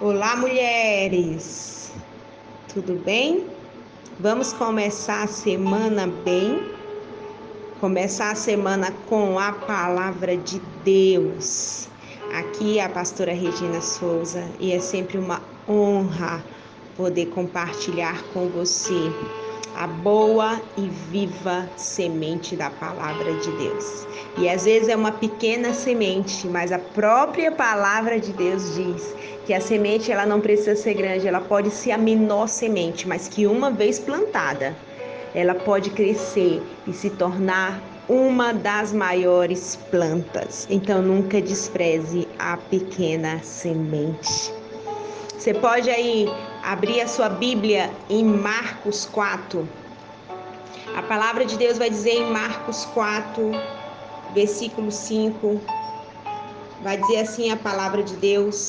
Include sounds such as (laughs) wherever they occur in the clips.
Olá, mulheres! Tudo bem? Vamos começar a semana bem? Começar a semana com a palavra de Deus. Aqui é a pastora Regina Souza e é sempre uma honra poder compartilhar com você a boa e viva semente da palavra de Deus. E às vezes é uma pequena semente, mas a própria palavra de Deus diz que a semente ela não precisa ser grande, ela pode ser a menor semente, mas que uma vez plantada, ela pode crescer e se tornar uma das maiores plantas. Então nunca despreze a pequena semente. Você pode aí abrir a sua Bíblia em Marcos 4. A palavra de Deus vai dizer em Marcos 4, versículo 5. Vai dizer assim a palavra de Deus.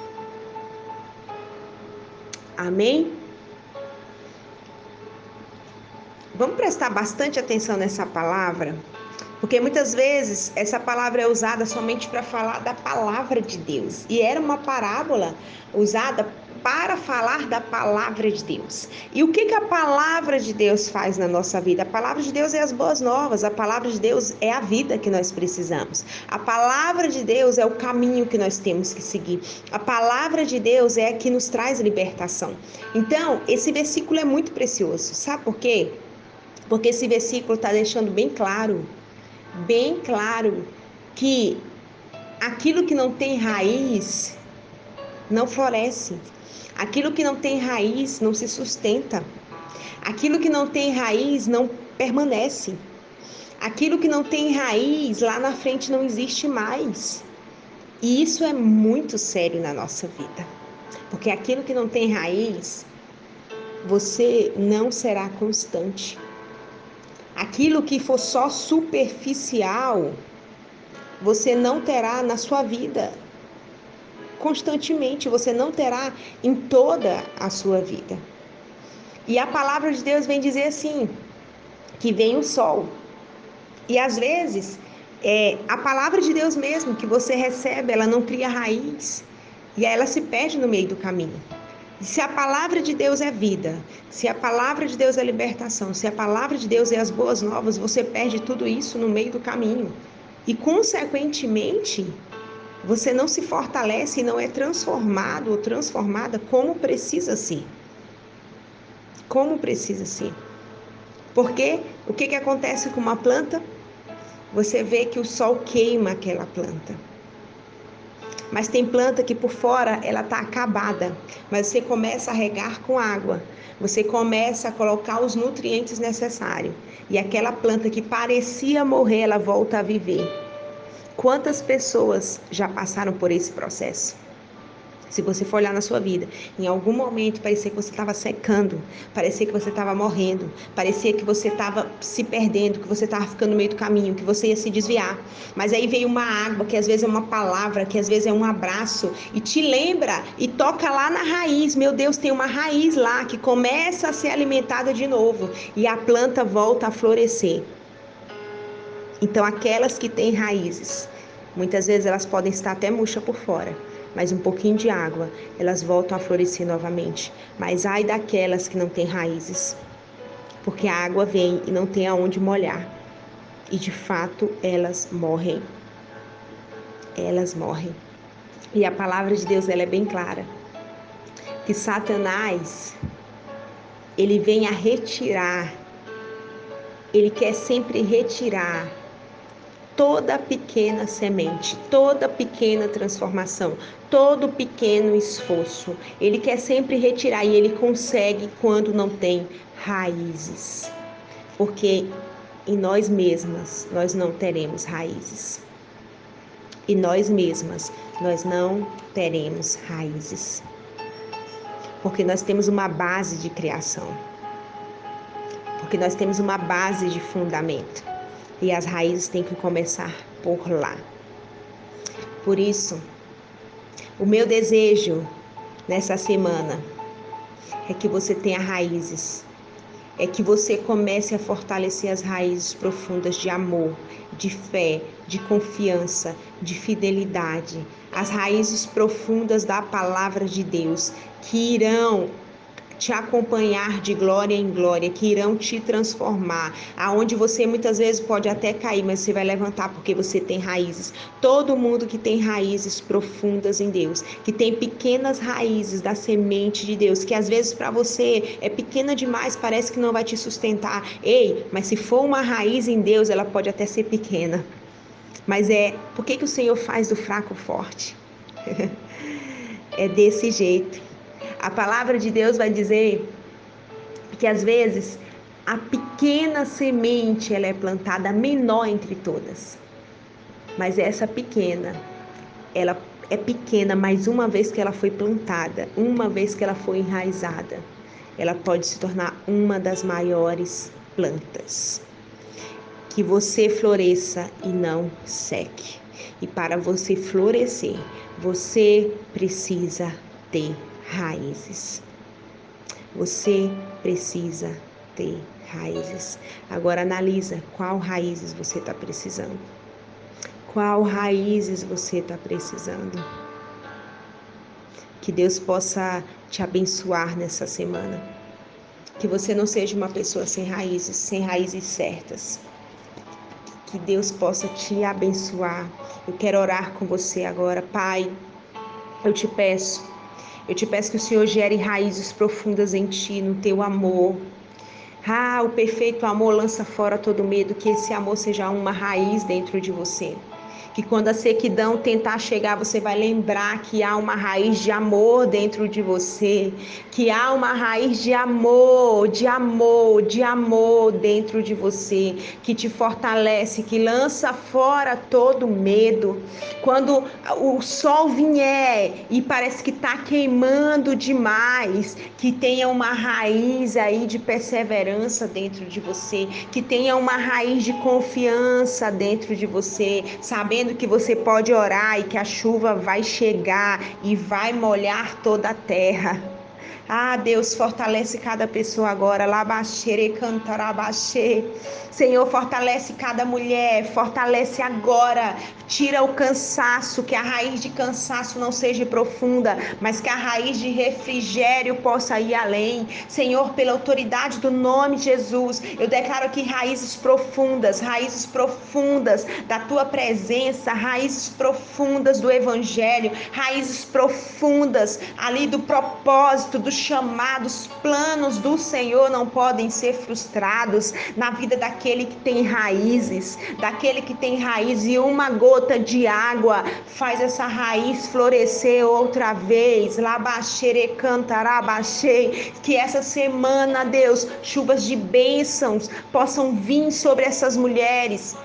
Amém? Vamos prestar bastante atenção nessa palavra, porque muitas vezes essa palavra é usada somente para falar da palavra de Deus. E era uma parábola usada para falar da palavra de Deus. E o que, que a palavra de Deus faz na nossa vida? A palavra de Deus é as boas novas, a palavra de Deus é a vida que nós precisamos. A palavra de Deus é o caminho que nós temos que seguir. A palavra de Deus é a que nos traz libertação. Então, esse versículo é muito precioso. Sabe por quê? Porque esse versículo está deixando bem claro bem claro que aquilo que não tem raiz não floresce. Aquilo que não tem raiz não se sustenta. Aquilo que não tem raiz não permanece. Aquilo que não tem raiz lá na frente não existe mais. E isso é muito sério na nossa vida. Porque aquilo que não tem raiz, você não será constante. Aquilo que for só superficial, você não terá na sua vida constantemente, você não terá em toda a sua vida. E a palavra de Deus vem dizer assim: que vem o sol. E às vezes, é, a palavra de Deus mesmo que você recebe, ela não cria raiz e ela se perde no meio do caminho. Se a palavra de Deus é vida, se a palavra de Deus é libertação, se a palavra de Deus é as boas novas, você perde tudo isso no meio do caminho. E, consequentemente, você não se fortalece e não é transformado ou transformada como precisa ser. Como precisa ser. Porque o que, que acontece com uma planta? Você vê que o sol queima aquela planta. Mas tem planta que por fora ela está acabada, mas você começa a regar com água, você começa a colocar os nutrientes necessários e aquela planta que parecia morrer, ela volta a viver. Quantas pessoas já passaram por esse processo? Se você for olhar na sua vida, em algum momento parecia que você estava secando, parecia que você estava morrendo, parecia que você estava se perdendo, que você estava ficando no meio do caminho, que você ia se desviar. Mas aí veio uma água, que às vezes é uma palavra, que às vezes é um abraço, e te lembra e toca lá na raiz. Meu Deus, tem uma raiz lá que começa a ser alimentada de novo e a planta volta a florescer. Então, aquelas que têm raízes, muitas vezes elas podem estar até murcha por fora mais um pouquinho de água, elas voltam a florescer novamente. Mas ai daquelas que não têm raízes, porque a água vem e não tem aonde molhar. E de fato elas morrem. Elas morrem. E a palavra de Deus ela é bem clara. Que Satanás ele vem a retirar. Ele quer sempre retirar toda pequena semente, toda pequena transformação, todo pequeno esforço. Ele quer sempre retirar e ele consegue quando não tem raízes. Porque em nós mesmas nós não teremos raízes. e nós mesmas, nós não teremos raízes. Porque nós temos uma base de criação. Porque nós temos uma base de fundamento. E as raízes têm que começar por lá. Por isso, o meu desejo nessa semana é que você tenha raízes, é que você comece a fortalecer as raízes profundas de amor, de fé, de confiança, de fidelidade, as raízes profundas da palavra de Deus que irão te acompanhar de glória em glória, que irão te transformar. Aonde você muitas vezes pode até cair, mas você vai levantar porque você tem raízes. Todo mundo que tem raízes profundas em Deus, que tem pequenas raízes da semente de Deus, que às vezes para você é pequena demais, parece que não vai te sustentar. Ei, mas se for uma raiz em Deus, ela pode até ser pequena. Mas é, por que, que o Senhor faz do fraco forte? (laughs) é desse jeito. A palavra de Deus vai dizer que às vezes a pequena semente ela é plantada menor entre todas. Mas essa pequena, ela é pequena, mas uma vez que ela foi plantada, uma vez que ela foi enraizada, ela pode se tornar uma das maiores plantas. Que você floresça e não seque. E para você florescer, você precisa ter raízes. Você precisa ter raízes. Agora analisa qual raízes você está precisando. Qual raízes você está precisando? Que Deus possa te abençoar nessa semana. Que você não seja uma pessoa sem raízes, sem raízes certas. Que Deus possa te abençoar. Eu quero orar com você agora, Pai. Eu te peço eu te peço que o Senhor gere raízes profundas em ti, no teu amor. Ah, o perfeito amor lança fora todo medo, que esse amor seja uma raiz dentro de você que quando a sequidão tentar chegar, você vai lembrar que há uma raiz de amor dentro de você, que há uma raiz de amor, de amor, de amor dentro de você, que te fortalece, que lança fora todo medo. Quando o sol vier e parece que está queimando demais, que tenha uma raiz aí de perseverança dentro de você, que tenha uma raiz de confiança dentro de você, sabendo sabendo que você pode orar e que a chuva vai chegar e vai molhar toda a terra. Ah, Deus, fortalece cada pessoa agora. Labaxere cantarabaxê. Senhor, fortalece cada mulher, fortalece agora. Tira o cansaço, que a raiz de cansaço não seja profunda, mas que a raiz de refrigério possa ir além. Senhor, pela autoridade do nome de Jesus, eu declaro aqui raízes profundas, raízes profundas da tua presença, raízes profundas do evangelho, raízes profundas ali do propósito, do chamados, planos do Senhor não podem ser frustrados na vida daquele que tem raízes, daquele que tem raiz e uma gota de água faz essa raiz florescer outra vez. Labaxere cantarabaxei, que essa semana, Deus, chuvas de bênçãos possam vir sobre essas mulheres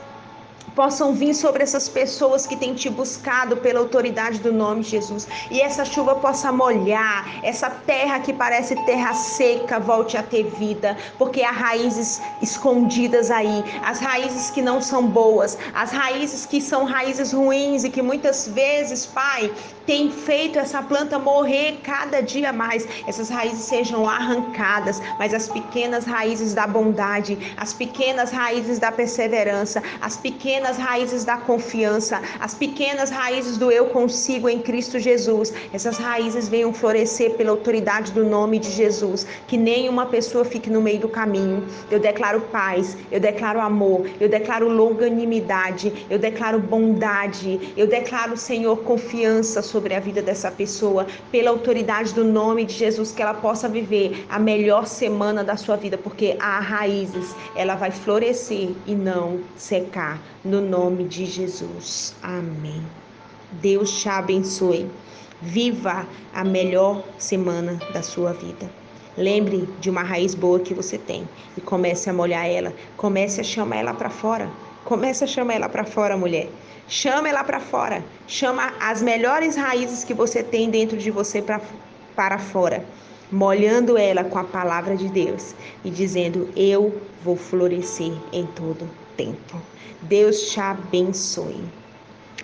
possam vir sobre essas pessoas que têm te buscado pela autoridade do nome de Jesus. E essa chuva possa molhar, essa terra que parece terra seca volte a ter vida, porque há raízes escondidas aí, as raízes que não são boas, as raízes que são raízes ruins e que muitas vezes, Pai, tem feito essa planta morrer cada dia mais. Essas raízes sejam arrancadas, mas as pequenas raízes da bondade, as pequenas raízes da perseverança, as pequenas pequenas raízes da confiança, as pequenas raízes do eu consigo em Cristo Jesus. Essas raízes venham florescer pela autoridade do nome de Jesus. Que nenhuma pessoa fique no meio do caminho. Eu declaro paz, eu declaro amor, eu declaro longanimidade, eu declaro bondade, eu declaro, Senhor, confiança sobre a vida dessa pessoa, pela autoridade do nome de Jesus, que ela possa viver a melhor semana da sua vida, porque há raízes, ela vai florescer e não secar no nome de Jesus. Amém. Deus te abençoe. Viva a melhor semana da sua vida. Lembre de uma raiz boa que você tem e comece a molhar ela. Comece a chamar ela para fora. Comece a chamar ela para fora, mulher. Chama ela para fora. Chama as melhores raízes que você tem dentro de você pra, para fora. Molhando ela com a palavra de Deus e dizendo: Eu vou florescer em todo tempo. Deus te abençoe.